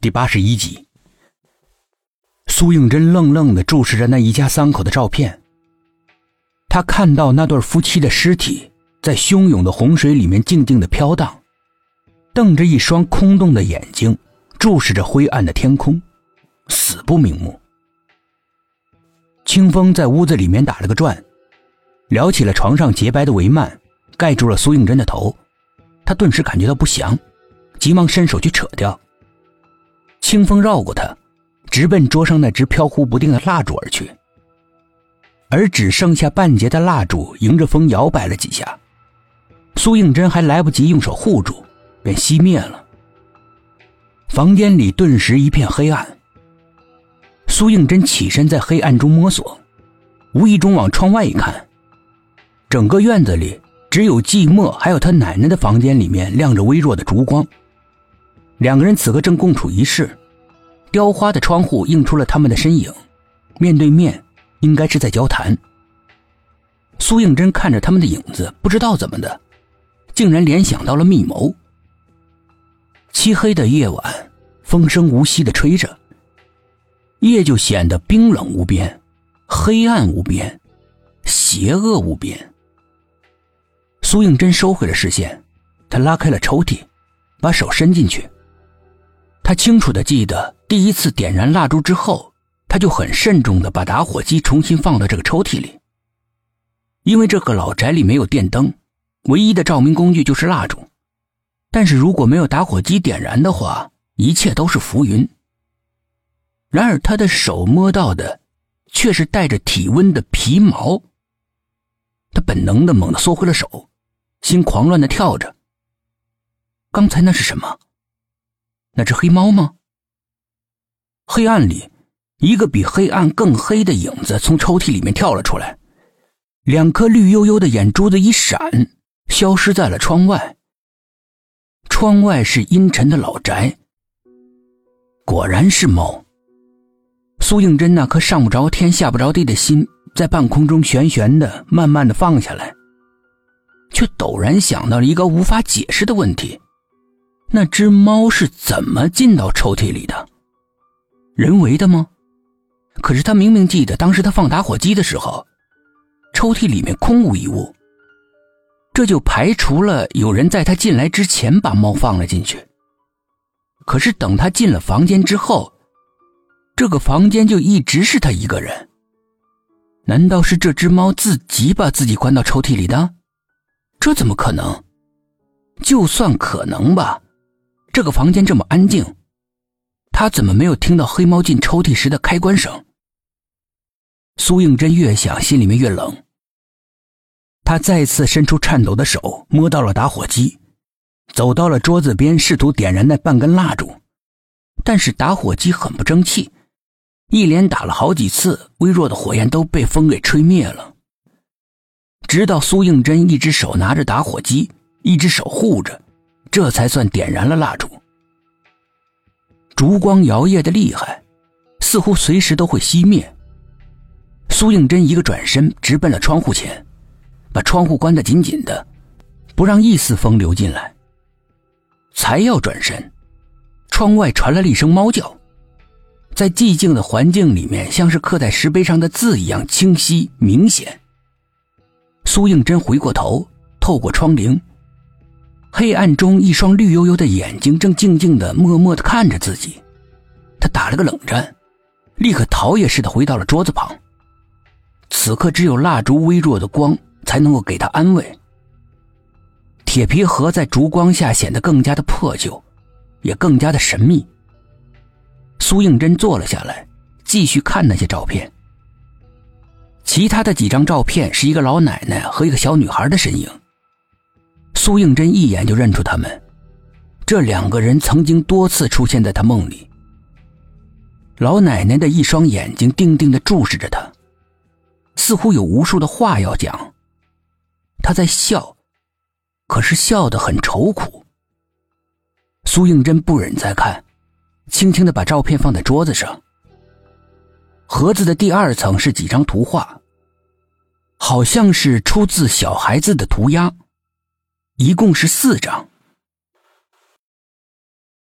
第八十一集，苏应真愣愣的注视着那一家三口的照片。他看到那对夫妻的尸体在汹涌的洪水里面静静的飘荡，瞪着一双空洞的眼睛，注视着灰暗的天空，死不瞑目。清风在屋子里面打了个转，撩起了床上洁白的帷幔，盖住了苏应真的头。他顿时感觉到不祥，急忙伸手去扯掉。清风绕过他，直奔桌上那只飘忽不定的蜡烛而去。而只剩下半截的蜡烛迎着风摇摆了几下，苏应真还来不及用手护住，便熄灭了。房间里顿时一片黑暗。苏应真起身在黑暗中摸索，无意中往窗外一看，整个院子里只有季末还有他奶奶的房间里面亮着微弱的烛光。两个人此刻正共处一室，雕花的窗户映出了他们的身影，面对面。应该是在交谈。苏应真看着他们的影子，不知道怎么的，竟然联想到了密谋。漆黑的夜晚，风声无息的吹着，夜就显得冰冷无边，黑暗无边，邪恶无边。苏应真收回了视线，他拉开了抽屉，把手伸进去。他清楚的记得，第一次点燃蜡烛之后。他就很慎重的把打火机重新放到这个抽屉里，因为这个老宅里没有电灯，唯一的照明工具就是蜡烛。但是如果没有打火机点燃的话，一切都是浮云。然而他的手摸到的，却是带着体温的皮毛。他本能的猛地缩回了手，心狂乱的跳着。刚才那是什么？那只黑猫吗？黑暗里。一个比黑暗更黑的影子从抽屉里面跳了出来，两颗绿油油的眼珠子一闪，消失在了窗外。窗外是阴沉的老宅，果然是猫。苏应真那颗上不着天下不着地的心，在半空中悬悬的、慢慢的放下来，却陡然想到了一个无法解释的问题：那只猫是怎么进到抽屉里的？人为的吗？可是他明明记得，当时他放打火机的时候，抽屉里面空无一物。这就排除了有人在他进来之前把猫放了进去。可是等他进了房间之后，这个房间就一直是他一个人。难道是这只猫自己把自己关到抽屉里的？这怎么可能？就算可能吧，这个房间这么安静。他怎么没有听到黑猫进抽屉时的开关声？苏应真越想，心里面越冷。他再次伸出颤抖的手，摸到了打火机，走到了桌子边，试图点燃那半根蜡烛，但是打火机很不争气，一连打了好几次，微弱的火焰都被风给吹灭了。直到苏应真一只手拿着打火机，一只手护着，这才算点燃了蜡烛。烛光摇曳的厉害，似乎随时都会熄灭。苏应真一个转身，直奔了窗户前，把窗户关得紧紧的，不让一丝风流进来。才要转身，窗外传来了一声猫叫，在寂静的环境里面，像是刻在石碑上的字一样清晰明显。苏应真回过头，透过窗棂。黑暗中，一双绿油油的眼睛正静静的、默默的看着自己。他打了个冷战，立刻逃也似的回到了桌子旁。此刻，只有蜡烛微弱的光才能够给他安慰。铁皮盒在烛光下显得更加的破旧，也更加的神秘。苏应真坐了下来，继续看那些照片。其他的几张照片是一个老奶奶和一个小女孩的身影。苏应真一眼就认出他们，这两个人曾经多次出现在他梦里。老奶奶的一双眼睛定定的注视着他，似乎有无数的话要讲。他在笑，可是笑得很愁苦。苏应真不忍再看，轻轻的把照片放在桌子上。盒子的第二层是几张图画，好像是出自小孩子的涂鸦。一共是四张。